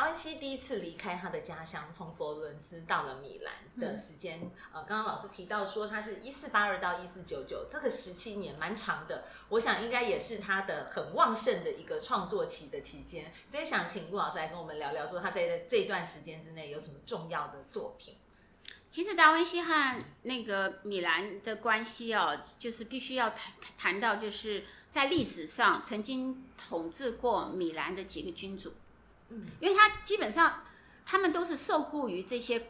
达文西第一次离开他的家乡，从佛罗伦斯到了米兰的时间，嗯、呃，刚刚老师提到说他是一四八二到一四九九，这个十七年蛮长的，我想应该也是他的很旺盛的一个创作期的期间，所以想请陆老师来跟我们聊聊，说他在这段时间之内有什么重要的作品。其实达文西和那个米兰的关系哦，就是必须要谈谈到，就是在历史上曾经统治过米兰的几个君主，嗯，因为他基本上他们都是受雇于这些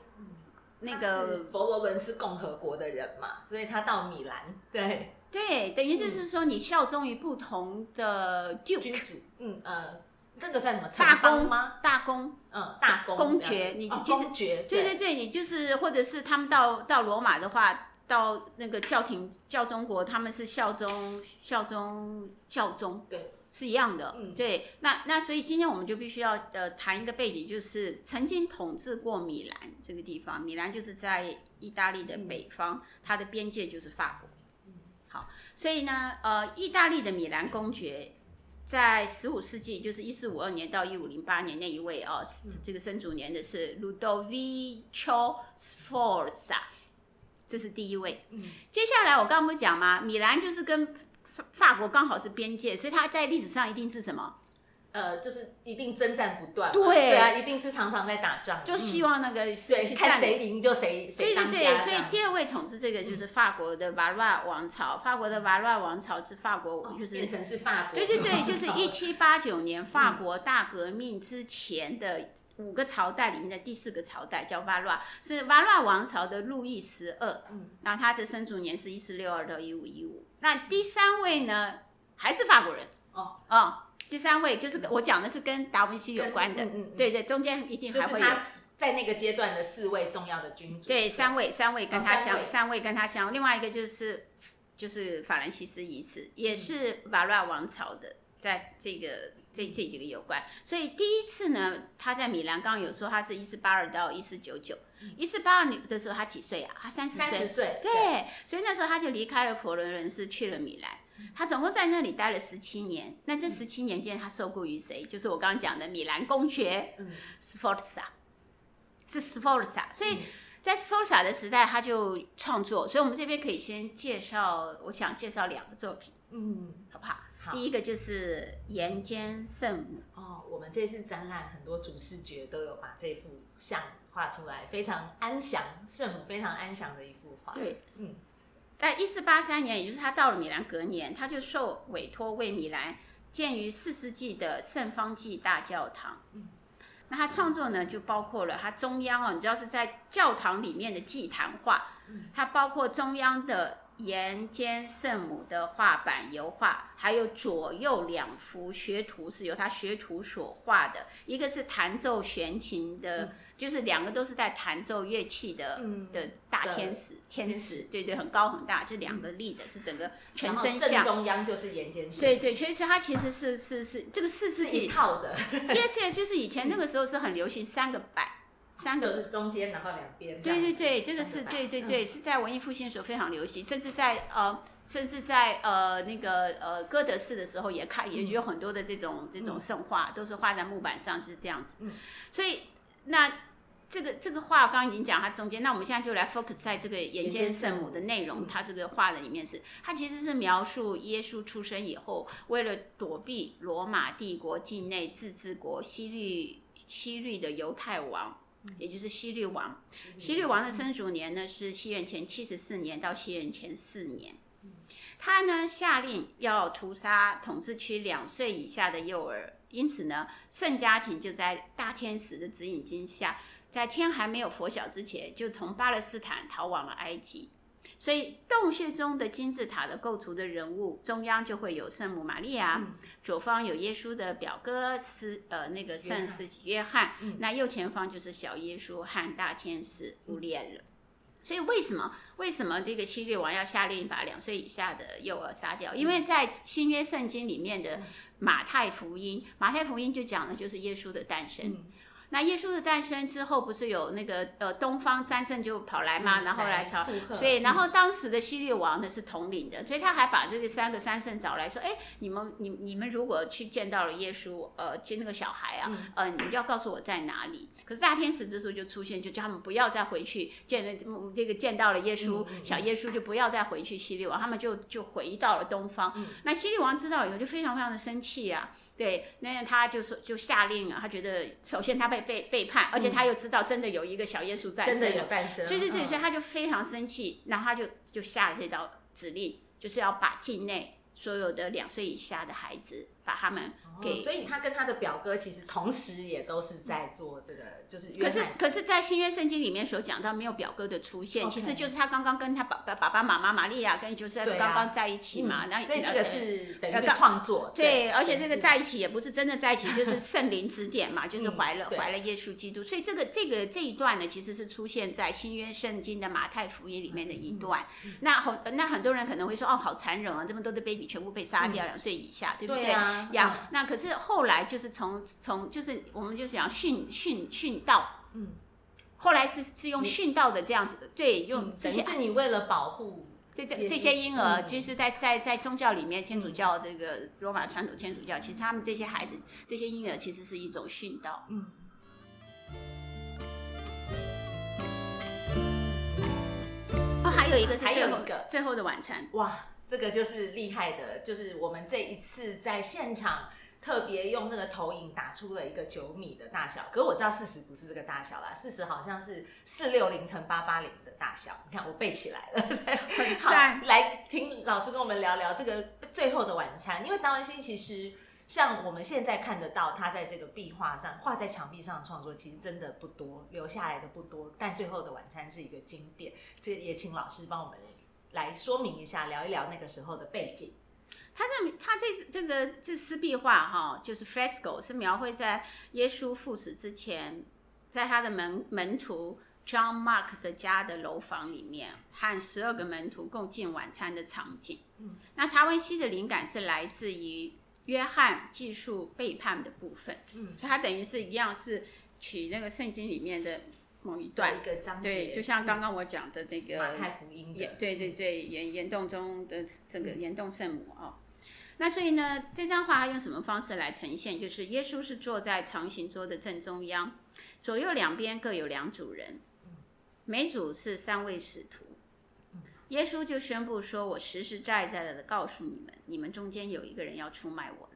那个佛罗伦斯共和国的人嘛，所以他到米兰，对对，等于就是说你效忠于不同的君主，嗯呃。那个算什么？大公吗？大公，嗯，大公公爵。你其实、哦、公爵，对对对，你就是或者是他们到到罗马的话，到那个教廷教中国，他们是效忠效忠教宗，对，是一样的。嗯，对。那那所以今天我们就必须要呃谈一个背景，就是曾经统治过米兰这个地方。米兰就是在意大利的北方，嗯、它的边界就是法国。嗯，好，所以呢，呃，意大利的米兰公爵。在十五世纪，就是一四五二年到一五零八年那一位哦，嗯、这个生卒年的是 Ludovico Sforza，这是第一位。嗯、接下来我刚刚不讲吗？米兰就是跟法法国刚好是边界，所以它在历史上一定是什么？呃，就是一定征战不断，对。对啊，一定是常常在打仗，就希望那个对看谁赢就谁谁当家。对对对，所以第二位统治这个就是法国的瓦卢瓦王朝，法国的瓦卢瓦王朝是法国就是变成是法国，对对对，就是 一七八九年法国大革命之前的五个朝代里面的第四个朝代叫瓦卢瓦，是瓦卢瓦王朝的路易十二，嗯，然后他的生卒年是一四六二到一五一五。那第三位呢，还是法国人，哦。哦。第三位就是我讲的是跟达文西有关的，嗯嗯嗯、对对，中间一定还会有。在那个阶段的四位重要的君主，对，三位三位跟他相、哦、三,三位跟他相，另外一个就是就是法兰西斯一世，也是瓦卢瓦王朝的，在这个这这几个有关，所以第一次呢，他在米兰，刚刚有说他是一四八二到一四九九，一四八二年的时候他几岁啊？他三十岁，三十岁，对，对所以那时候他就离开了佛罗伦斯，去了米兰。他总共在那里待了十七年，那这十七年间他受雇于谁？就是我刚刚讲的米兰公爵，嗯，Sforza，是 Sforza。所以在 Sforza 的时代，他就创作。所以我们这边可以先介绍，我想介绍两个作品，嗯，好不好？好。第一个就是《岩间圣母》。哦，我们这次展览很多主视觉都有把这幅像画出来，非常安详，圣母非常安详的一幅画。对，嗯。在一四八三年，也就是他到了米兰隔年，他就受委托为米兰建于四世纪的圣方济大教堂。嗯，那他创作呢，就包括了他中央哦，你知道是在教堂里面的祭坛画，它包括中央的岩间圣母的画板油画，还有左右两幅学徒是由他学徒所画的，一个是弹奏弦琴的。嗯就是两个都是在弹奏乐器的、嗯、的大天使，天使，对对，很高很大，就两个立的，是整个全身像。正中央就是岩间圣。对对，所以所以它其实是是是这个四世纪套的。Yes yes，就是以前那个时候是很流行三个板，三个是中间然后两边。对对对，这个是对对对，是在文艺复兴的时候非常流行，甚至在呃甚至在呃那个呃歌德式的时候也看也有很多的这种这种圣画都是画在木板上，就是这样子。所以那。这个这个画刚刚已经讲它中间，那我们现在就来 focus 在这个人间圣母的内容。它这个画的里面是，它其实是描述耶稣出生以后，为了躲避罗马帝国境内自治国西律西律的犹太王，也就是希律王。希律王的生卒年呢是西元前七十四年到西元前四年。他呢下令要屠杀统治区两岁以下的幼儿，因此呢圣家庭就在大天使的指引之下。在天还没有拂晓之前，就从巴勒斯坦逃往了埃及。所以洞穴中的金字塔的构图的人物，中央就会有圣母玛利亚，嗯、左方有耶稣的表哥是呃那个圣施洗约翰，嗯、那右前方就是小耶稣和大天使乌列了。嗯、所以为什么为什么这个希律王要下令把两岁以下的幼儿杀掉？因为在新约圣经里面的马太福音，马太福音就讲的就是耶稣的诞生。嗯那耶稣的诞生之后，不是有那个呃东方三圣就跑来吗？然后来朝，所以然后当时的希律王呢是统领的，所以他还把这个三个三圣找来说，哎，你们你你们如果去见到了耶稣，呃，接那个小孩啊，呃，你们要告诉我在哪里。可是大天使这时候就出现，就叫他们不要再回去见了这个见到了耶稣，小耶稣就不要再回去希律王，他们就就回到了东方。那希律王知道以后就非常非常的生气啊，对，那他就是就下令啊，他觉得首先他被被背叛，而且他又知道真的有一个小耶稣在，真的有诞生，对对对，所以他就非常生气，然后他就就下了这道指令，就是要把境内所有的两岁以下的孩子把他们。给，所以他跟他的表哥其实同时也都是在做这个，就是可是可是，在新约圣经里面所讲到没有表哥的出现，其实就是他刚刚跟他爸爸爸爸妈妈玛利亚跟就是刚刚在一起嘛，那所以这个是等于是创作，对，而且这个在一起也不是真的在一起，就是圣灵指点嘛，就是怀了怀了耶稣基督，所以这个这个这一段呢，其实是出现在新约圣经的马太福音里面的一段。那很那很多人可能会说，哦，好残忍啊，这么多的 baby 全部被杀掉，两岁以下，对不对？呀，那。可是后来就是从从就是我们就想训训训道，嗯，后来是是用训道的这样子的，对，用这些是你为了保护这这这些婴儿，就是在在在宗教里面，天主教这个罗马传统天主教，其实他们这些孩子这些婴儿其实是一种训道，嗯。哦，还有一个是最后一个。最后的晚餐，哇，这个就是厉害的，就是我们这一次在现场。特别用那个投影打出了一个九米的大小，可是我知道事实不是这个大小啦，事实好像是四六零乘八八零的大小。你看我背起来了，好，来听老师跟我们聊聊这个最后的晚餐。因为达文西其实像我们现在看得到，他在这个壁画上画在墙壁上的创作，其实真的不多，留下来的不多。但最后的晚餐是一个经典，这也请老师帮我们来说明一下，聊一聊那个时候的背景。他这他这这个这湿壁画哈，就是 fresco，是描绘在耶稣赴死之前，在他的门门徒 John Mark 的家的楼房里面，和十二个门徒共进晚餐的场景。嗯，那达文西的灵感是来自于约翰记述背叛的部分。嗯，所以他等于是一样是取那个圣经里面的。某一段，一个章节，对，就像刚刚我讲的那个马太福音的，对对对，岩岩洞中的这个岩洞圣母哦。那所以呢，这张画它用什么方式来呈现？就是耶稣是坐在长形桌的正中央，左右两边各有两组人，每组是三位使徒。耶稣就宣布说：“我实实在在的告诉你们，你们中间有一个人要出卖我。”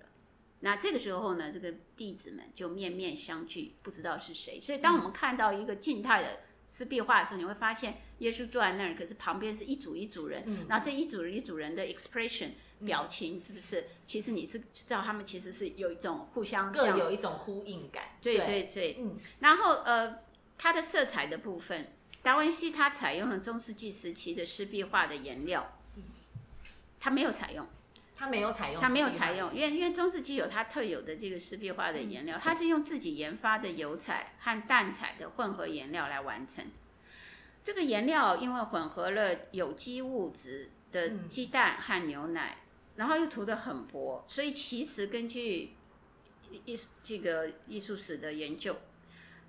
那这个时候呢，这个弟子们就面面相觑，不知道是谁。所以，当我们看到一个静态的湿壁画的时候，你会发现耶稣坐在那儿，可是旁边是一组一组人，嗯、然后这一组人一组人的 expression 表情，是不是？其实你是知道他们其实是有一种互相各有一种呼应感。对对对，嗯。然后呃，它的色彩的部分，达文西他采用了中世纪时期的湿壁画的颜料，他没有采用。他没有采用，他没有采用，因为因为中世纪有它特有的这个湿壁画的颜料，它是用自己研发的油彩和淡彩的混合颜料来完成。这个颜料因为混合了有机物质的鸡蛋和牛奶，然后又涂得很薄，所以其实根据艺这个艺术史的研究，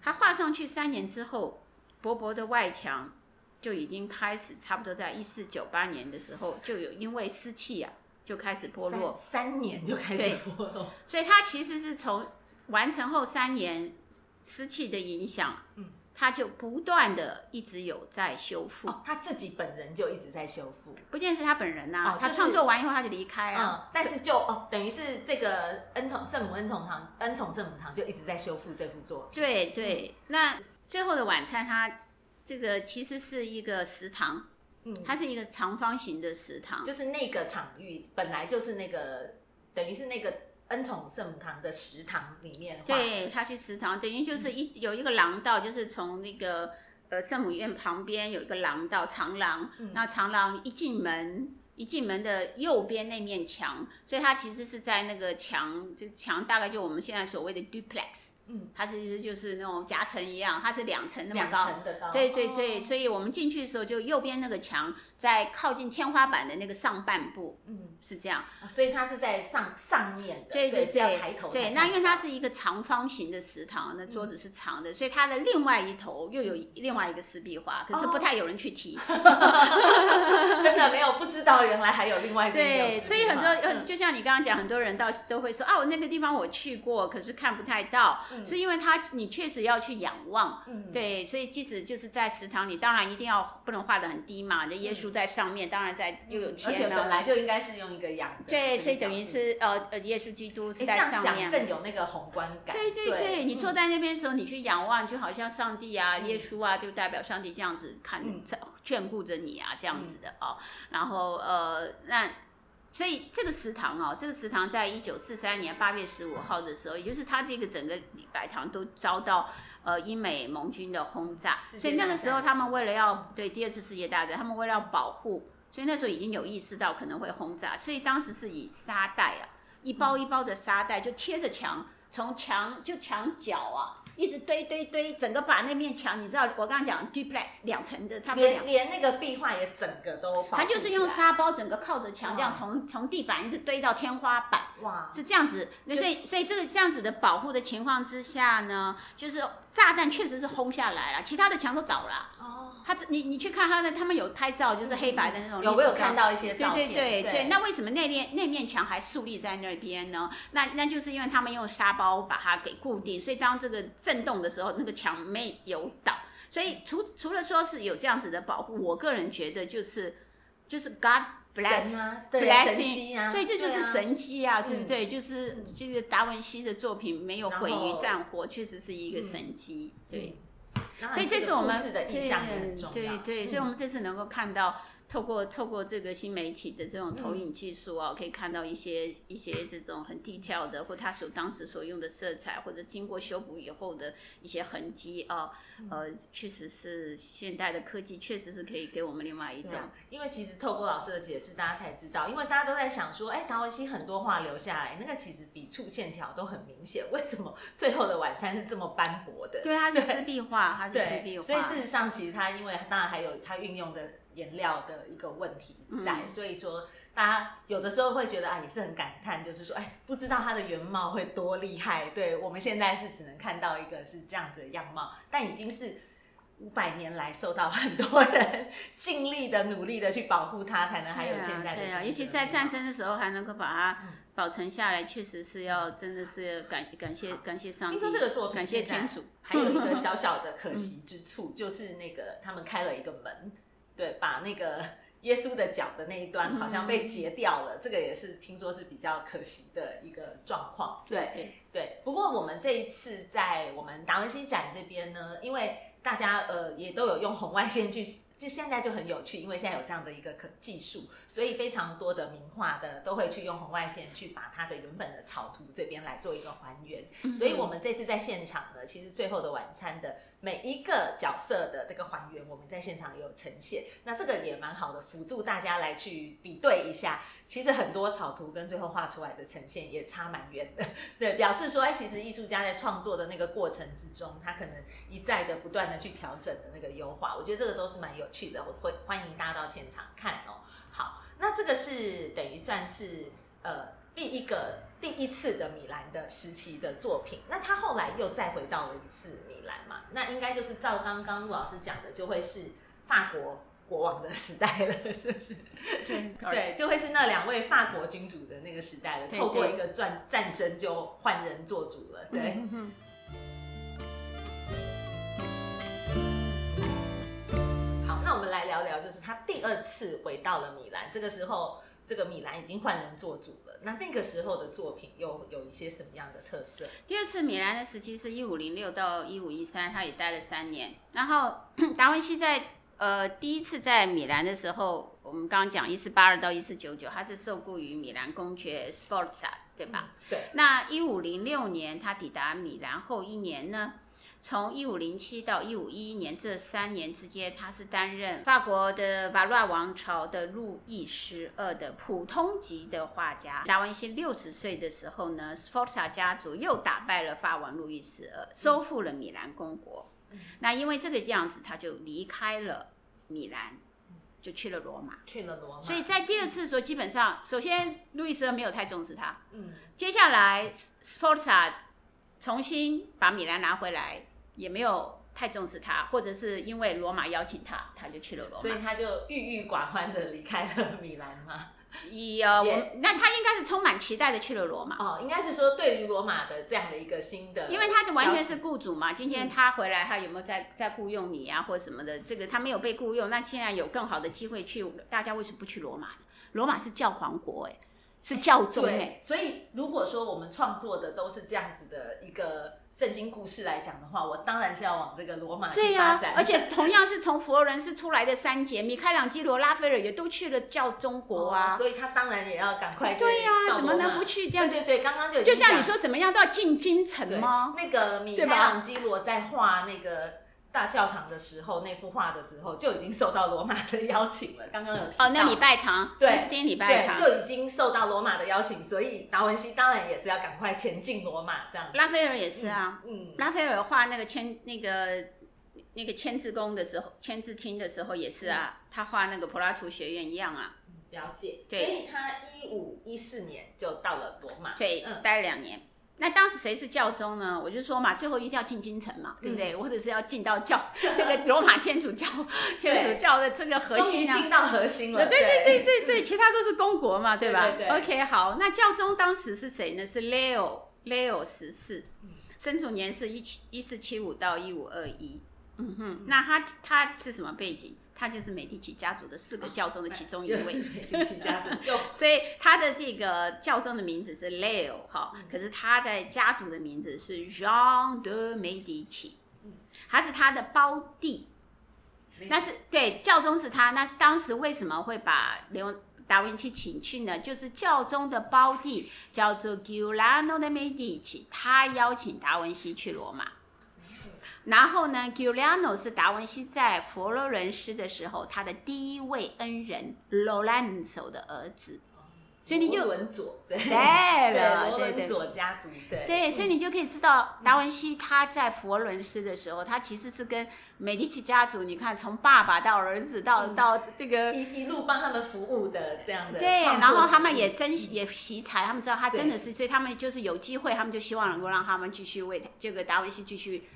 它画上去三年之后，薄薄的外墙就已经开始，差不多在一四九八年的时候就有因为湿气啊。就开始剥落三，三年就开始剥落，所以它其实是从完成后三年湿气的影响，嗯，它就不断的一直有在修复。哦，他自己本人就一直在修复，不见是他本人呐，啊，哦就是，他创作完以后他就离开啊，嗯，但是就哦，等于是这个恩宠圣母恩宠堂恩宠圣母堂就一直在修复这幅作品。对对，嗯，那最后的晚餐，它这个其实是一个食堂。嗯，它是一个长方形的食堂，就是那个场域本来就是那个，等于是那个恩宠圣母堂的食堂里面。对，他去食堂，等于就是一、嗯、有一个廊道，就是从那个呃圣母院旁边有一个廊道长廊，嗯、那长廊一进门，一进门的右边那面墙，所以它其实是在那个墙，就墙大概就我们现在所谓的 duplex。嗯，它其实就是那种夹层一样，它是两层那么高，层的高，对对对，所以我们进去的时候，就右边那个墙在靠近天花板的那个上半部，嗯，是这样，所以它是在上上面的，对对对，要抬头，对，那因为它是一个长方形的食堂，那桌子是长的，所以它的另外一头又有另外一个石壁画，可是不太有人去提，真的没有不知道原来还有另外一个，对，所以很多就像你刚刚讲，很多人到都会说啊，我那个地方我去过，可是看不太到，是因为它你确实要去仰望，对，所以即使就是在食堂里，当然一定要不能画的很低嘛，那耶稣在上面，当然在又有天，而且本来。就应该是用一个仰的，对，所以等于是呃呃，耶稣基督是在上面，更有那个宏观感。对对对，你坐在那边的时候，你去仰望，就好像上帝啊、耶稣啊，就代表上帝这样子看眷顾着你啊，这样子的哦。然后呃，那所以这个食堂哦，这个食堂在一九四三年八月十五号的时候，也就是它这个整个礼拜堂都遭到。呃，英美盟军的轰炸，所以那个时候他们为了要对第二次世界大战，他们为了要保护，所以那时候已经有意识到可能会轰炸，所以当时是以沙袋啊，一包一包的沙袋就贴着墙，从墙就墙角啊。一直堆堆堆，整个把那面墙，你知道我刚刚讲 duplex 两层的，差不多两连连那个壁画也整个都，它就是用沙包整个靠着墙这样从从地板一直堆到天花板，哇，是这样子，所以所以这个这样子的保护的情况之下呢，就是炸弹确实是轰下来了，其他的墙都倒了。哦。他你你去看他的，他们有拍照，就是黑白的那种。有没有看到一些照片？对对对对。那为什么那面那面墙还竖立在那边呢？那那就是因为他们用沙包把它给固定，所以当这个震动的时候，那个墙没有倒。所以除除了说是有这样子的保护，我个人觉得就是就是 God bless 啊，对啊，神迹啊，所以这就是神机啊，对不对？就是就是达文西的作品没有毁于战火，确实是一个神机，对。所以这次我们对对对，所以我们这次能够看到。透过透过这个新媒体的这种投影技术啊，可以看到一些一些这种很 detail 的，或他所当时所用的色彩，或者经过修补以后的一些痕迹啊，呃，确实是现代的科技，确实是可以给我们另外一种。因为其实透过老师的解释，大家才知道，因为大家都在想说，哎，达文西很多画留下来，那个其实笔触线条都很明显，为什么最后的晚餐是这么斑驳的？对，它是湿壁画，它是湿壁画。所以事实上，其实它因为当然还有它运用的。颜料的一个问题在，嗯、所以说大家有的时候会觉得啊，也是很感叹，就是说，哎，不知道它的原貌会多厉害。对，我们现在是只能看到一个是这样子的样貌，但已经是五百年来受到很多人 尽力的努力的去保护它，才能还有现在的。对啊，尤其在战争的时候还能够把它保存下来，确实是要真的是感感谢感谢上帝。听说这个作品感谢天主，还有一个小小的可惜之处，就是那个他们开了一个门。对，把那个 耶稣的脚的那一端好像被截掉了，嗯、这个也是听说是比较可惜的一个状况。对对，对，不过我们这一次在我们达文西展这边呢，因为大家呃也都有用红外线去。就现在就很有趣，因为现在有这样的一个可技术，所以非常多的名画的都会去用红外线去把它的原本的草图这边来做一个还原。所以我们这次在现场呢，其实最后的晚餐的每一个角色的这个还原，我们在现场也有呈现。那这个也蛮好的，辅助大家来去比对一下。其实很多草图跟最后画出来的呈现也差蛮远的，对，表示说，哎，其实艺术家在创作的那个过程之中，他可能一再的不断的去调整的那个优化，我觉得这个都是蛮有。有趣的，我会欢迎大家到现场看哦。好，那这个是等于算是呃第一个第一次的米兰的时期的作品。那他后来又再回到了一次米兰嘛？那应该就是照刚刚陆老师讲的，就会是法国国王的时代了，是不是？对，对，就会是那两位法国君主的那个时代了。透过一个战战争就换人做主了，对。嗯哼我们来聊聊，就是他第二次回到了米兰，这个时候，这个米兰已经换人做主了。那那个时候的作品又有一些什么样的特色？第二次米兰的时期是一五零六到一五一三，他也待了三年。然后 达文西在呃第一次在米兰的时候，我们刚刚讲一四八二到一四九九，他是受雇于米兰公爵 Sforza，对吧？嗯、对。那一五零六年他抵达米兰后一年呢？从一五零七到一五一一年这三年之间，他是担任法国的瓦卢瓦王朝的路易十二的普通级的画家。达文西六十岁的时候呢，斯福萨家族又打败了法王路易十二，收复了米兰公国。嗯、那因为这个样子，他就离开了米兰。就去了罗马，去了罗马。所以在第二次的时候，基本上，首先路易十二没有太重视他。嗯。接下来，斯福萨重新把米兰拿回来，也没有太重视他，或者是因为罗马邀请他，他就去了罗马。所以他就郁郁寡欢的离开了米兰嘛。有、呃，我那他应该是充满期待的去了罗马。哦，应该是说对于罗马的这样的一个新的，因为他就完全是雇主嘛。今天他回来，他有没有在在雇佣你啊，或什么的？这个他没有被雇佣，那现在有更好的机会去，大家为什么不去罗马呢？罗马是教皇国，哎。是教宗哎，所以如果说我们创作的都是这样子的一个圣经故事来讲的话，我当然是要往这个罗马去发展。而且同样是从佛罗伦斯出来的三杰，米开朗基罗、拉斐尔也都去了教中国啊，哦，所以他当然也要赶快。对呀，啊，怎么能不去这样？对对对，刚刚就就像你说，怎么样都要进京城吗？那个米开朗基罗在画那个。大教堂的时候，那幅画的时候就已经受到罗马的邀请了。刚刚有提到哦，那礼拜堂，对，西斯丁礼拜堂就已经受到罗马的邀请，所以达文西当然也是要赶快前进罗马这样。拉斐尔也是啊，嗯，嗯拉斐尔画那个签那个那个签字宫的时候，签字厅的时候也是啊，嗯、他画那个柏拉图学院一样啊。了解，对，所以他一五一四年就到了罗马，对，嗯、待了两年。那当时谁是教宗呢？我就说嘛，最后一定要进京城嘛，对不对？嗯、或者是要进到教 这个罗马天主教天主教的这个核心啊，进到核心了。对对对对对，其他都是公国嘛，对吧？对对对，OK，好，那教宗当时是谁呢？是 Leo Leo 十四，生卒年是一七一四七五到一五二一。嗯哼，那他他是什么背景？他就是美第奇家族的四个教宗的其中一位，所以他的这个教宗的名字是 Leo 哈，可是他在家族的名字是 Jean de Medici，他是他的胞弟，那是对教宗是他，那当时为什么会把刘达文西请去呢？就是教宗的胞弟叫做 Giuliano de Medici，他邀请达文西去罗马。然后呢，Giuliano 是达文西在佛罗伦斯的时候，他的第一位恩人 Lorenzo 的儿子，所以你就罗伦佐对。对了，罗伦佐家族对。对，所以你就可以知道达文西他在佛罗伦斯的时候，他其实是跟美第奇家族，你看从爸爸到儿子到到这个一一路帮他们服务的这样的对，然后他们也珍惜也惜才，他们知道他真的是，所以他们就是有机会，他们就希望能够让他们继续为这个达文西继续。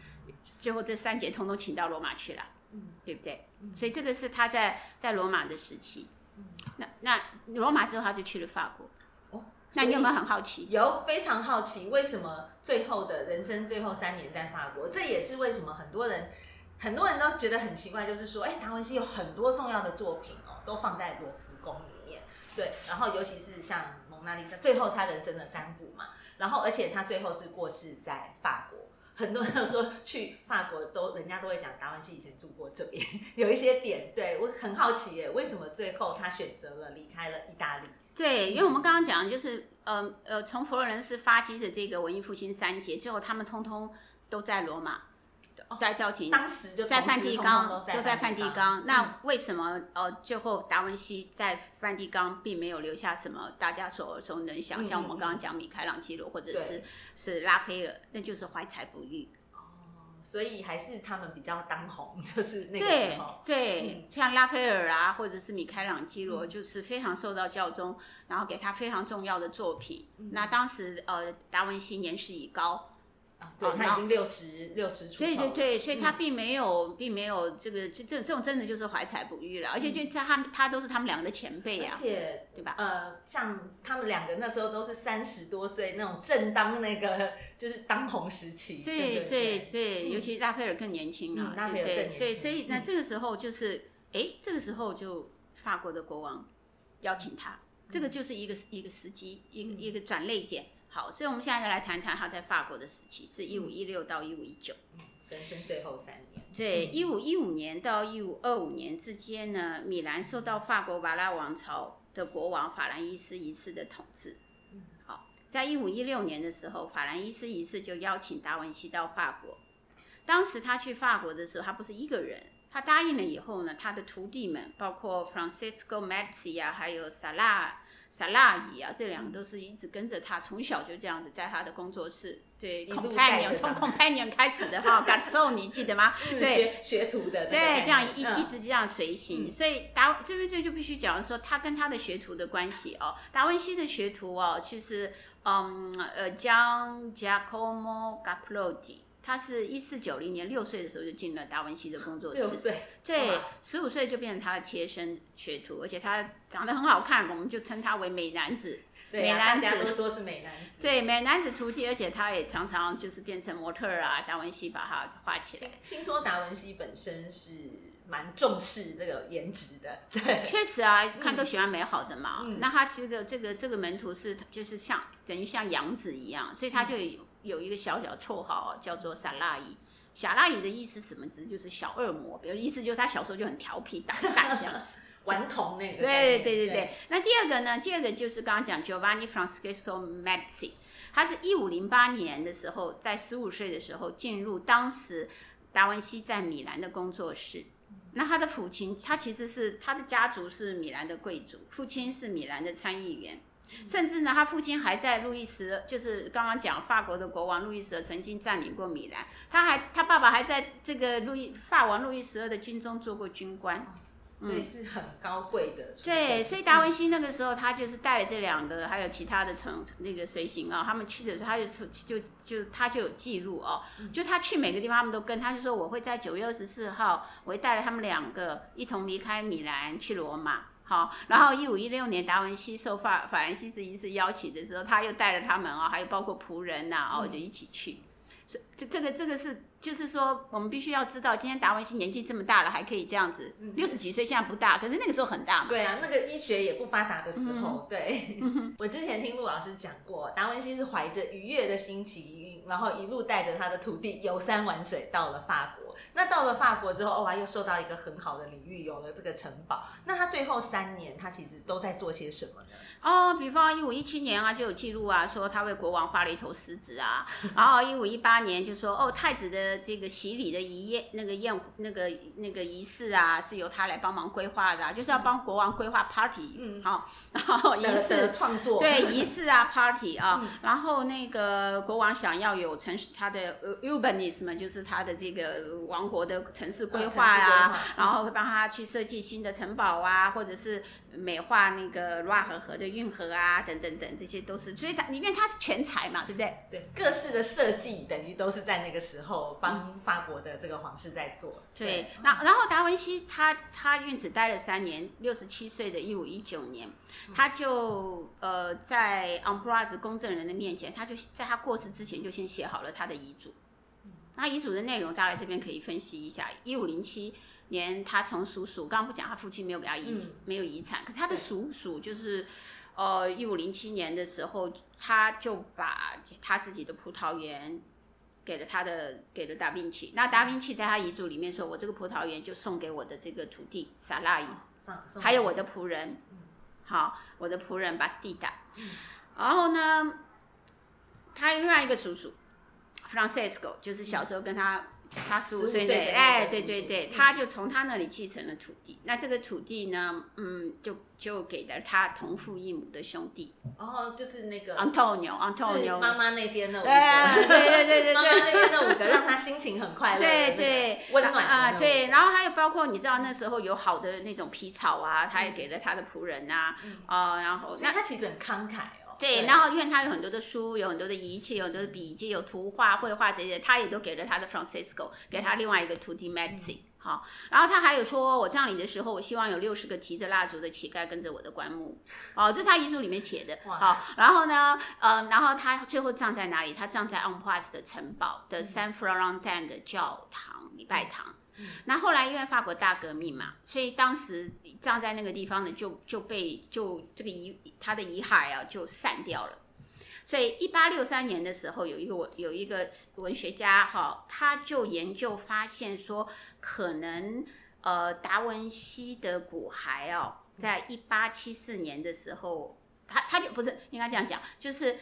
最后这三杰通通请到罗马去了，嗯，对不对？嗯、所以这个是他在在罗马的时期。嗯、那那罗马之后他就去了法国。哦，那你有没有很好奇？有，非常好奇，为什么最后的人生最后三年在法国？这也是为什么很多人很多人都觉得很奇怪，就是说，哎，达文西有很多重要的作品哦，都放在罗浮宫里面。对，然后尤其是像蒙娜丽莎，最后他人生的三部嘛，然后而且他最后是过世在法国。很多人都说去法国都，人家都会讲达文西以前住过这边，有一些点，对，我很好奇耶，为什么最后他选择了离开了意大利？对，因为我们刚刚讲的就是，呃呃，从佛罗伦斯发迹的这个文艺复兴三杰，最后他们通通都在罗马。在教廷，当时就在梵蒂冈，就在梵蒂冈。那为什么呃，最后达文西在梵蒂冈并没有留下什么？大家所耳熟能详，像我们刚刚讲米开朗基罗或者是是拉斐尔，那就是怀才不遇。哦，所以还是他们比较当红，就是那个时候。对对，像拉斐尔啊，或者是米开朗基罗，就是非常受到教宗，然后给他非常重要的作品。那当时呃，达文西年事已高。啊，对，他已经六十六十出头。对对对，所以他并没有，嗯、并没有这个这这这种真的就是怀才不遇了，而且就在他他都是他们两个的前辈啊，而且对吧？呃，像他们两个那时候都是三十多岁那种正当那个就是当红时期。对对对，尤其拉斐尔更年轻啊，嗯、拉斐尔更年轻。对，所以那这个时候就是，哎、嗯，这个时候就法国的国王邀请他，嗯、这个就是一个一个时机，一个、嗯、一个转捩点。好，所以我们现在就来谈谈他在法国的时期，是一五一六到一五一九，人生最后三年。对，一五一五年到一五二五年之间呢，米兰受到法国瓦拉王朝的国王法兰伊斯一世的统治。好，在一五一六年的时候，法兰伊斯一世就邀请达文西到法国。当时他去法国的时候，他不是一个人，他答应了以后呢，他的徒弟们，包括 Francisco Medici 啊，还有萨拉。萨拉伊啊，这两个都是一直跟着他，从小就这样子在他的工作室，对，companion 从 companion 开始的哈，Garçon 你记得吗？对，学学徒的，对，这样一、嗯、一直这样随行，嗯、所以达这边这就必须讲说他跟他的学徒的关系哦，达文西的学徒哦，就是嗯呃，Gian Giacomo Cappellotti 他是一四九零年六岁的时候就进了达文西的工作室，六岁，对，十五岁就变成他的贴身学徒，而且他长得很好看，我们就称他为美男子。对啊、美男子，大家都说是美男子。对，美男子徒弟，而且他也常常就是变成模特儿啊，达文西把他画起来。听说达文西本身是蛮重视这个颜值的，对，确实啊，看都喜欢美好的嘛。嗯、那他其实这个这个门徒是就是像等于像杨子一样，所以他就有一个小小绰号叫做傻拉伊，萨拉伊的意思什么指？就是小恶魔，比如意思就是他小时候就很调皮捣蛋这样子，顽童那个。对对对对对。那第二个呢？第二个就是刚刚讲 Giovanni Francesco Medici，他是一五零八年的时候，在十五岁的时候进入当时达文西在米兰的工作室。那他的父亲，他其实是他的家族是米兰的贵族，父亲是米兰的参议员。甚至呢，他父亲还在路易十，就是刚刚讲法国的国王路易十二曾经占领过米兰，他还他爸爸还在这个路易法王路易十二的军中做过军官，所以是很高贵的。对，所以达文西那个时候他就是带了这两个，还有其他的从那个随行啊，他们去的时候他就就就他就有记录哦，就他去每个地方他们都跟，他就说我会在九月二十四号，我会带了他们两个一同离开米兰去罗马。好，然后一五一六年，达文西受法法兰西斯一世邀请的时候，他又带着他们啊，还有包括仆人呐，哦，就一起去。所以，这这个这个是。就是说，我们必须要知道，今天达文西年纪这么大了，还可以这样子，六十几岁现在不大，可是那个时候很大嘛。对啊，那个医学也不发达的时候，嗯、对。嗯、我之前听陆老师讲过，达文西是怀着愉悦的心情，然后一路带着他的徒弟游山玩水，到了法国。那到了法国之后，哇，又受到一个很好的礼遇，有了这个城堡。那他最后三年，他其实都在做些什么呢？哦，比方一五一七年啊，就有记录啊，说他为国王画了一头狮子啊。然后一五一八年就说，哦，太子的这个洗礼的仪宴，那个宴那个那个仪式啊，是由他来帮忙规划的，啊，就是要帮国王规划 party，嗯，好，然后仪式创作，对，仪式啊，party 啊，嗯、然后那个国王想要有城市，他的 urbanism 就是他的这个王国的城市规划啊，嗯、然后会帮他去设计新的城堡啊，或者是。美化那个罗瓦河河的运河啊，等等等，这些都是，所以它里面它是全才嘛，对不对？对，各式的设计等于都是在那个时候帮法国的这个皇室在做。对，那然后达文西他他因为只待了三年，六十七岁的一五一九年，他就呃在 Ambroise 公证人的面前，他就在他过世之前就先写好了他的遗嘱。那遗嘱的内容大概这边可以分析一下，一五零七。年他从叔叔，刚刚不讲他父亲没有给他遗、嗯、没有遗产，可是他的叔叔就是，对呃，一五零七年的时候，他就把他自己的葡萄园给了他的给了达芬奇。那达芬奇在他遗嘱里面说，我这个葡萄园就送给我的这个徒弟萨拉伊，还有我的仆人，嗯、好，我的仆人巴斯蒂达。嗯、然后呢，他另外一个叔叔，Francesco，就是小时候跟他。他十五岁的，哎，对对对，他就从他那里继承了土地。那这个土地呢，嗯，就就给了他同父异母的兄弟。哦，就是那个 Antonio，Antonio，妈妈那边的五个。对对对对对，妈妈那边的五个，让他心情很快乐。对对，温暖啊，对。然后还有包括你知道那时候有好的那种皮草啊，他也给了他的仆人啊，啊，然后那他其实很慷慨。对，然后因为他有很多的书，有很多的仪器，有很多的笔记，有图画、绘画这些，他也都给了他的 Francisco，给他另外一个徒弟 Medici。好，然后他还有说，我葬礼的时候，我希望有六十个提着蜡烛的乞丐跟着我的棺木。哦，这是他遗嘱里面写的。好，然后呢，呃，然后他最后葬在哪里？他葬在 Amboise 的城堡的 Saint Florentin 的教堂礼拜堂。那后来因为法国大革命嘛，所以当时葬在那个地方的，就就被就这个遗他的遗骸啊就散掉了。所以一八六三年的时候，有一个文有一个文学家哈，他就研究发现说，可能呃达文西的骨骸哦，在一八七四年的时候，他他就不是应该这样讲，就是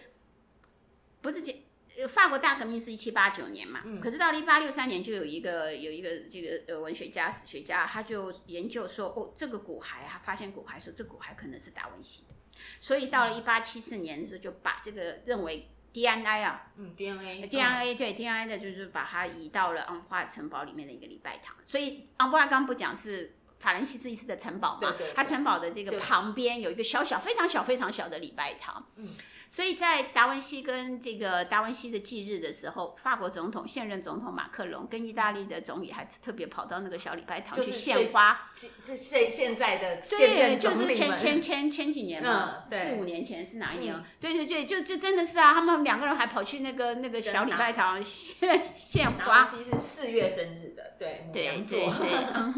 不是这。法国大革命是一七八九年嘛，嗯、可是到了一八六三年就有一个有一个这个呃文学家史学家，他就研究说哦，这个骨骸，他发现骨骸说这骨骸可能是达文西的，所以到了一八七四年的时候就把这个认为 DNA 啊，嗯 DNA DNA 对 DNA 的就是把它移到了昂布瓦城堡里面的一个礼拜堂，所以昂布瓦刚不讲是法兰西斯一世的城堡嘛，对对对，它城堡的这个旁边有一个小小非常小非常小的礼拜堂，嗯。所以在达文西跟这个达文西的忌日的时候，法国总统现任总统马克龙跟意大利的总理还特别跑到那个小礼拜堂去献花。这现现在的现任对，就是前前前前几年嘛，嗯、四五年前是哪一年？嗯、对对对，就就真的是啊，他们两个人还跑去那个那个小礼拜堂献献花。达文西是四月生日的，对对对对。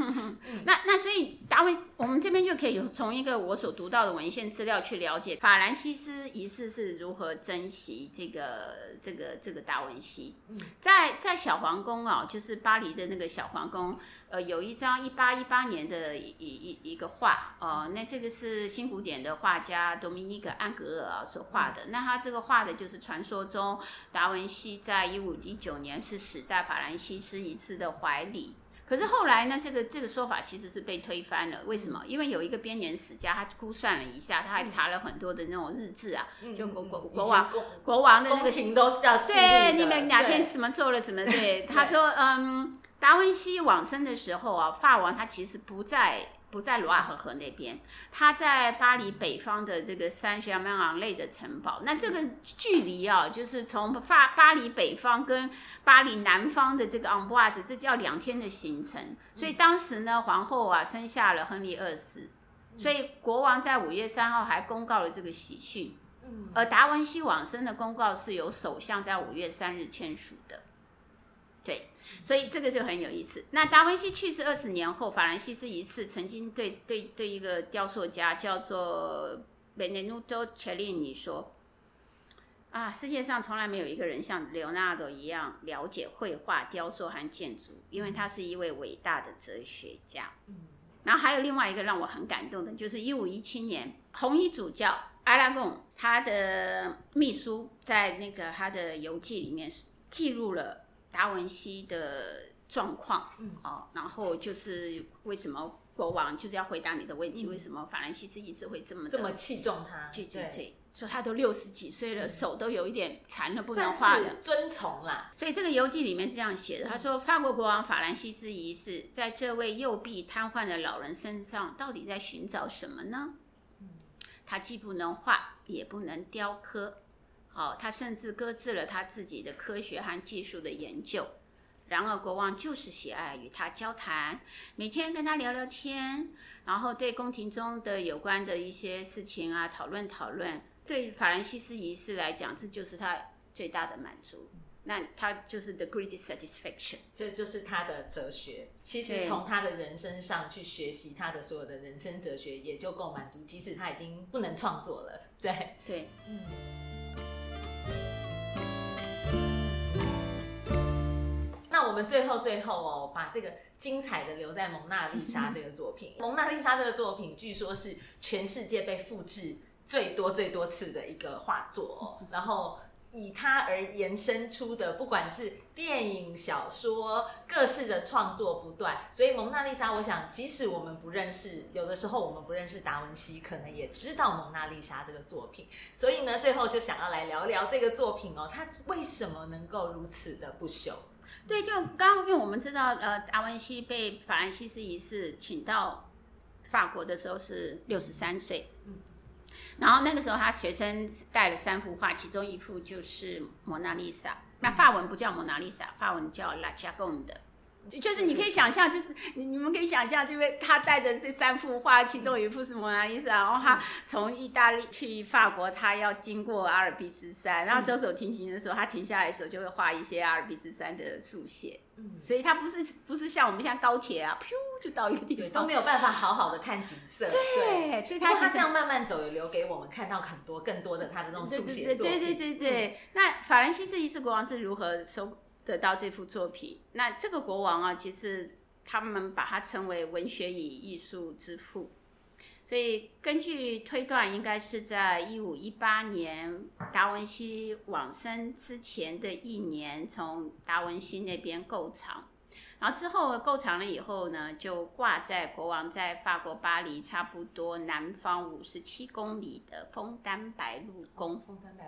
那那所以达文，我们这边就可以从一个我所读到的文献资料去了解法兰西斯仪式是如何珍惜这个这个这个达文西？在在小皇宫啊，就是巴黎的那个小皇宫，呃，有一张一八一八年的一一一个画哦、呃，那这个是新古典的画家多米尼克安格尔啊所画的。那他这个画的就是传说中达文西在一五一九年是死在法兰西斯一世的怀里。可是后来呢，这个这个说法其实是被推翻了。为什么？因为有一个编年史家，他估算了一下，他还查了很多的那种日志啊，嗯、就国国国王国王的那个对，你们哪天什么做了什么？对，他说，嗯，达文西往生的时候啊，法王他其实不在。不在卢瓦河河那边，他在巴黎北方的这个三峡曼昂内的城堡。那这个距离啊，就是从法巴黎北方跟巴黎南方的这个昂布瓦斯，这叫两天的行程。所以当时呢，皇后啊生下了亨利二世，所以国王在五月三号还公告了这个喜讯。而达文西往生的公告是由首相在五月三日签署的。对。所以这个就很有意思。那达文西去世二十年后，法兰西斯一世曾经对对对一个雕塑家叫做 Benvenuto Cellini 说：“啊，世界上从来没有一个人像 Leonardo 一样了解绘画、雕塑和建筑，因为他是一位伟大的哲学家。”然后还有另外一个让我很感动的，就是一五一七年，红衣主教阿拉贡他的秘书在那个他的游记里面记录了。达文西的状况，嗯，哦，然后就是为什么国王就是要回答你的问题？嗯、为什么法兰西斯一世会这么这么器重他？对对对，说他都六十几岁了，嗯、手都有一点残了，不能画了。尊崇啦。所以这个游记里面是这样写的：他说，法国国王法兰西斯一世在这位右臂瘫痪的老人身上，到底在寻找什么呢？他既不能画，也不能雕刻。好，他甚至搁置了他自己的科学和技术的研究。然而，国王就是喜爱与他交谈，每天跟他聊聊天，然后对宫廷中的有关的一些事情啊讨论讨论。对法兰西斯一世来讲，这就是他最大的满足。那他就是 the greatest satisfaction，这就是他的哲学。其实从他的人生上去学习他的所有的人生哲学，也就够满足。即使他已经不能创作了，对对，嗯。我们最后最后哦，把这个精彩的留在《蒙娜丽莎》这个作品。《蒙娜丽莎》这个作品据说是全世界被复制最多最多次的一个画作哦。然后以它而延伸出的，不管是电影、小说，各式的创作不断。所以《蒙娜丽莎》，我想即使我们不认识，有的时候我们不认识达文西，可能也知道《蒙娜丽莎》这个作品。所以呢，最后就想要来聊聊这个作品哦，它为什么能够如此的不朽？对，就刚刚，因为我们知道，呃，达文西被法兰西斯一世请到法国的时候是六十三岁，嗯，然后那个时候他学生带了三幅画，其中一幅就是《蒙娜丽莎》，那法文不叫《蒙娜丽莎》，法文叫《La Gioconda》。就是你可以想象，就是你你们可以想象，就是他带着这三幅画，其中有一幅是蒙娜丽莎，然后他从意大利去法国，他要经过阿尔卑斯山，然后走手停行的时候，他停下来的时候就会画一些阿尔卑斯山的速写。嗯，所以他不是不是像我们现在高铁啊，噗就到一个地方，都没有办法好好的看景色。对，对所以他他这样慢慢走，也留给我们看到很多更多的他的这种速写作品。对对对对对。嗯、那法兰西斯一世国王是如何收？得到这幅作品，那这个国王啊，其实他们把他称为文学与艺术之父，所以根据推断，应该是在一五一八年达文西往生之前的一年，从达文西那边购藏。然后之后购藏了以后呢，就挂在国王在法国巴黎差不多南方五十七公里的枫丹白露宫，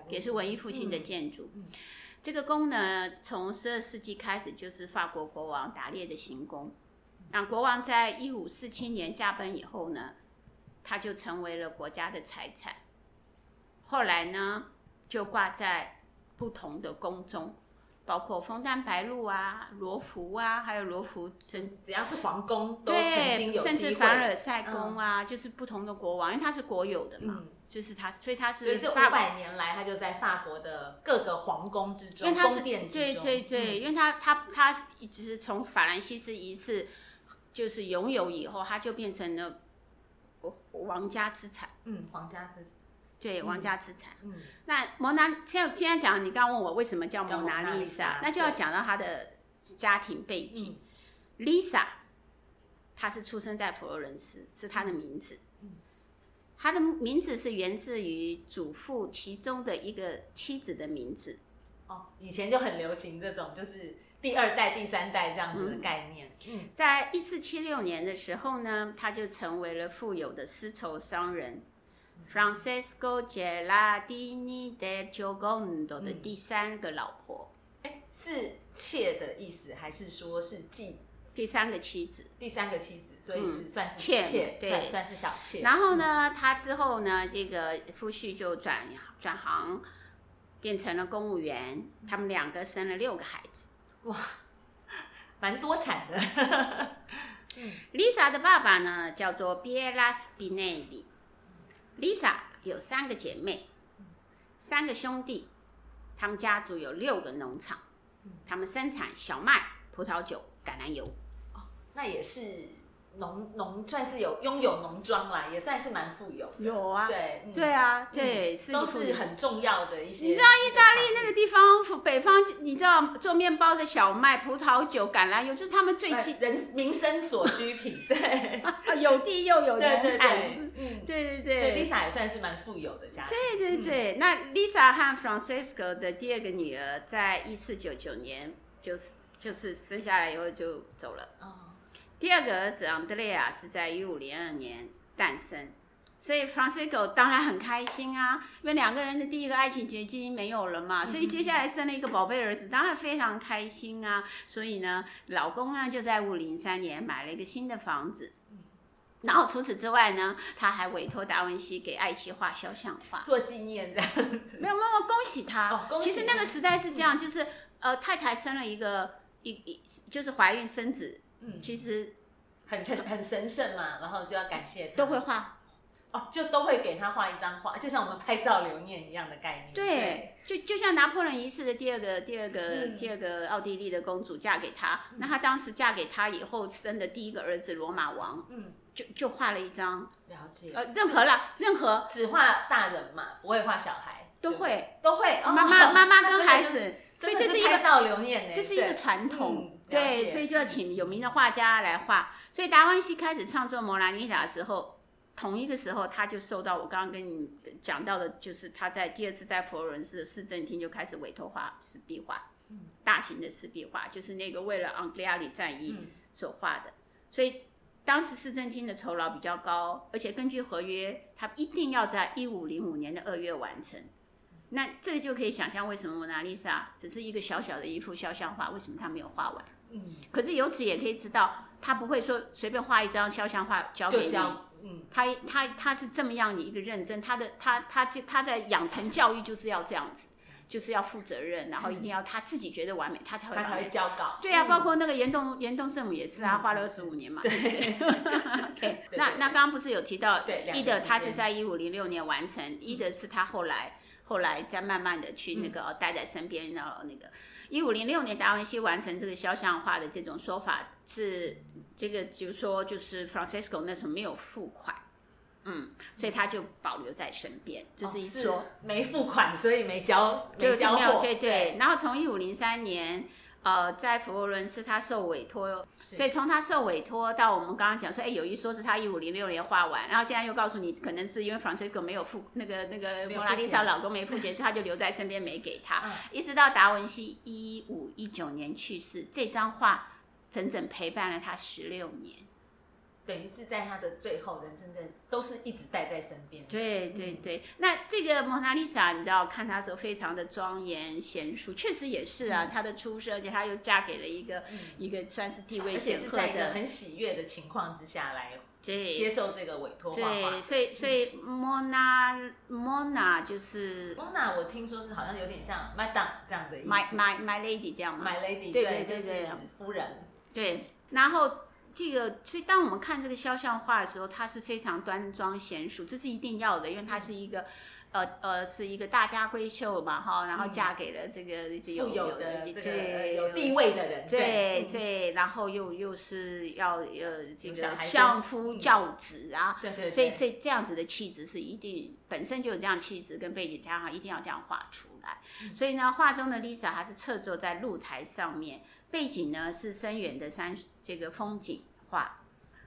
也是文艺复兴的建筑。嗯嗯、这个宫呢，从十二世纪开始就是法国国王打猎的行宫。那国王在一五四七年驾崩以后呢，他就成为了国家的财产。后来呢，就挂在不同的宫中。包括枫丹白露啊、罗浮啊，还有罗浮，只只要是皇宫都曾经有，甚至凡尔赛宫啊，嗯、就是不同的国王，因为它是国有的嘛，嗯、就是他，所以他是。所以这五百年来，他就在法国的各个皇宫之中，宫殿之中。对对对，嗯、因为他他他一直是从法兰西斯一世就是拥有以后，他就变成了王家资产。嗯，皇家资产。对，王家资产。嗯，那蒙娜，现在今天讲，你刚刚问我为什么叫蒙娜丽莎，那就要讲到她的家庭背景。嗯、Lisa，她是出生在佛罗伦斯，是她的名字。嗯，她的名字是源自于祖父其中的一个妻子的名字。哦，以前就很流行这种，就是第二代、第三代这样子的概念。嗯，在一四七六年的时候呢，他就成为了富有的丝绸商人。Francesco Gelardini del Giocondo 的第三个老婆，哎，是妾的意思，还是说是继第三个妻子？第三个妻子，所以是算是妾，妾对，对，算是小妾。然后呢，他之后呢，这个夫婿就转转行，变成了公务员。他们两个生了六个孩子，哇，蛮多产的。Lisa 的爸爸呢，叫做 Biela Spinelli。Lisa 有三个姐妹，三个兄弟，他们家族有六个农场，他们生产小麦、葡萄酒、橄榄油。哦，那也是。农农算是有拥有农庄啦，也算是蛮富有。有啊，对，对啊，对，都是很重要的一些。你知道意大利那个地方，北方，你知道做面包的小麦、葡萄酒、橄榄油，就是他们最近人民生所需品。对，有地又有农产，嗯，对对对。所以 Lisa 也算是蛮富有的家庭。对对对，那 Lisa 和 Francesco 的第二个女儿，在一四九九年就是就是生下来以后就走了。第二个儿子安德烈亚是在一五零二年诞生，所以 Francisco 当然很开心啊，因为两个人的第一个爱情结晶没有了嘛，所以接下来生了一个宝贝儿子，当然非常开心啊。所以呢，老公呢就在一五零三年买了一个新的房子，然后除此之外呢，他还委托达文西给爱妻画肖像画做纪念这样子。没有没有，恭喜他。哦，恭喜他。其实那个时代是这样，就是呃，太太生了一个一一就是怀孕生子。嗯，其实很很很神圣嘛，然后就要感谢他，都会画哦，就都会给他画一张画，就像我们拍照留念一样的概念。对，对就就像拿破仑一世的第二个第二个、嗯、第二个奥地利的公主嫁给他，嗯、那他当时嫁给他以后生的第一个儿子罗马王，嗯，就就画了一张。了解。呃，任何啦，任何只画大人嘛，不会画小孩，都会都会。妈妈妈妈跟孩子，所以这是一个拍照留念，这是一个传统。对，所以就要请有名的画家来画。所以达文西开始创作《蒙娜丽莎》的时候，同一个时候他就受到我刚刚跟你讲到的，就是他在第二次在佛罗伦斯的市政厅就开始委托画石壁画，大型的石壁画，就是那个为了昂格利亚里战役所画的。所以当时市政厅的酬劳比较高，而且根据合约，他一定要在一五零五年的二月完成。那这个就可以想象为什么蒙娜丽莎只是一个小小的一幅肖像画，为什么他没有画完？嗯，可是由此也可以知道，他不会说随便画一张肖像画交给你，嗯，他他他是这么样的一个认真，他的他他就他在养成教育就是要这样子，就是要负责任，然后一定要他自己觉得完美，他才会他才会交稿。对啊，包括那个严冬严冬圣母也是啊，花了二十五年嘛，对。不 对？对，那那刚刚不是有提到，伊德他是在一五零六年完成，伊德是他后来后来再慢慢的去那个待在身边，然后那个。一五零六年，达文西完成这个肖像画的这种说法是这个，比如说就是 Francisco 那时候没有付款，嗯，所以他就保留在身边，这是一说、哦、没付款，所以没交没交货，对对。然后从一五零三年，呃，在佛罗伦斯他受委托，所以从他受委托到我们刚刚讲说，哎，有一说是他一五零六年画完，然后现在又告诉你，可能是因为 Francisco 没有付那个那个蒙娜丽莎老公没付钱，所以他就留在身边没给他，嗯、一直到达文西一五一九年去世，这张画整整陪伴了他十六年。等于是在他的最后人生，真都是一直带在身边。对对对，那这个蒙娜丽莎，你知道看她的时候非常的庄严贤淑，确实也是啊。她、嗯、的出生，而且她又嫁给了一个、嗯、一个算是地位显赫的，在一个很喜悦的情况之下来接受这个委托画画。对，所以所以蒙娜蒙娜就是蒙娜，我听说是好像有点像 Madam 这样的意思，My My My Lady 这样吗？My Lady，对对对对，就是夫人。对，然后。这个，所以当我们看这个肖像画的时候，它是非常端庄娴淑，这是一定要的，因为它是一个，呃呃，是一个大家闺秀嘛，哈，然后嫁给了这个有有的这个有地位的人，对对，然后又又是要呃这个相夫教子啊，对对，所以这这样子的气质是一定本身就有这样气质跟背景，加上一定要这样画出来。所以呢，画中的 Lisa 还是侧坐在露台上面。背景呢是深远的山，这个风景画。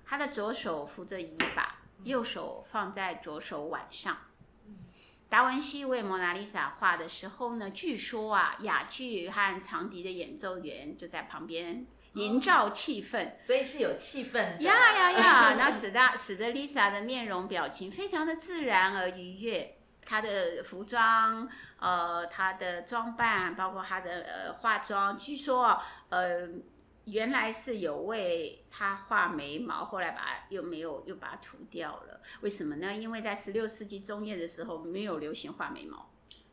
他的左手扶着椅把，右手放在左手腕上。达文西为蒙娜丽莎画的时候呢，据说啊，哑剧和长笛的演奏员就在旁边营造气氛，哦，所以是有气氛的。呀呀呀！那使得使得丽莎的面容表情非常的自然而愉悦。她的服装，呃，她的装扮，包括她的呃化妆，据说，呃，原来是有为她画眉毛，后来把又没有又把它涂掉了。为什么呢？因为在十六世纪中叶的时候没有流行画眉毛。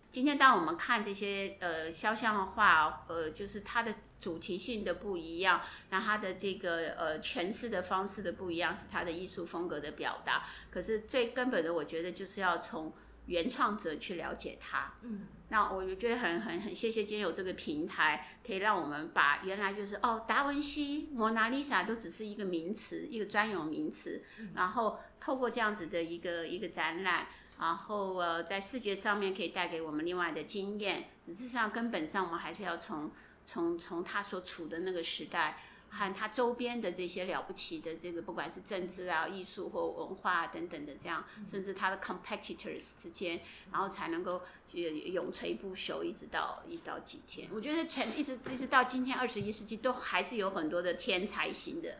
今天当我们看这些呃肖像画，呃，就是它的主题性的不一样，那它的这个呃诠释的方式的不一样，是它的艺术风格的表达。可是最根本的，我觉得就是要从。原创者去了解它，嗯，那我就觉得很很很谢谢今天有这个平台，可以让我们把原来就是哦，达文西、蒙娜丽莎都只是一个名词，一个专有名词，嗯，然后透过这样子的一个一个展览，然后呃，在视觉上面可以带给我们另外的经验，事实上根本上我们还是要从从从他所处的那个时代。和他周边的这些了不起的这个，不管是政治啊、艺术或文化等等的这样，甚至他的 competitors 之间，然后才能够永垂不朽，一直到一到几天。我觉得全一直一直到今天二十一世纪，都还是有很多的天才型的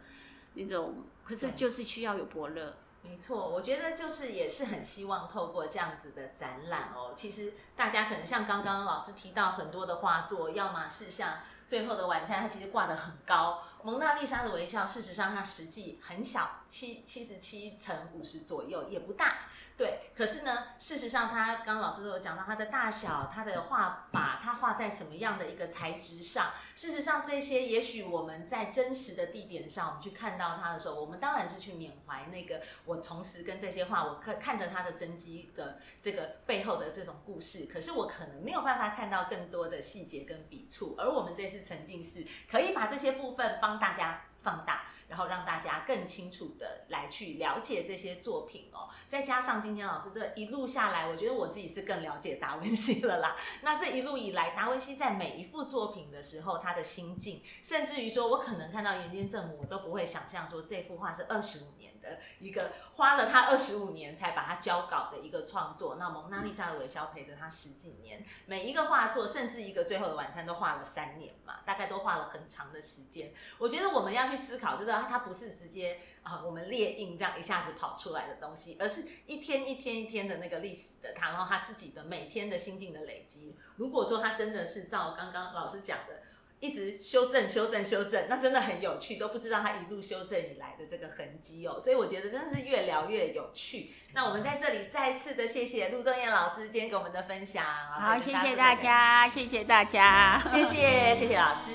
那种，可是就是需要有伯乐。没错，我觉得就是也是很希望透过这样子的展览哦，其实大家可能像刚刚老师提到很多的画作，要么是像。最后的晚餐，它其实挂得很高。蒙娜丽莎的微笑，事实上它实际很小，七七十七乘五十左右，也不大。对，可是呢，事实上它刚刚老师都有讲到它的大小，它的画法，它画在什么样的一个材质上。事实上，这些也许我们在真实的地点上，我们去看到它的时候，我们当然是去缅怀那个我同时跟这些画，我看看着它的真迹的这个背后的这种故事。可是我可能没有办法看到更多的细节跟笔触，而我们这次。沉浸式可以把这些部分帮大家放大，然后让大家更清楚的来去了解这些作品哦。再加上今天老师这一路下来，我觉得我自己是更了解达文西了啦。那这一路以来，达文西在每一幅作品的时候，他的心境，甚至于说我可能看到《岩间圣母》，我都不会想象说这幅画是二十五。的一个花了他二十五年才把它交稿的一个创作，那蒙娜丽莎的微笑陪着他十几年，每一个画作，甚至一个最后的晚餐都画了三年嘛，大概都画了很长的时间。我觉得我们要去思考，就是它不是直接啊，我们列印这样一下子跑出来的东西，而是一天一天一天的那个历史的他，然后他自己的每天的心境的累积。如果说他真的是照刚刚老师讲的。一直修正、修正、修正，那真的很有趣，都不知道他一路修正以来的这个痕迹哦。所以我觉得真的是越聊越有趣。那我们在这里再一次的谢谢陆正燕老师今天给我们的分享。好，谢谢大家，谢谢大家，谢谢，谢谢老师。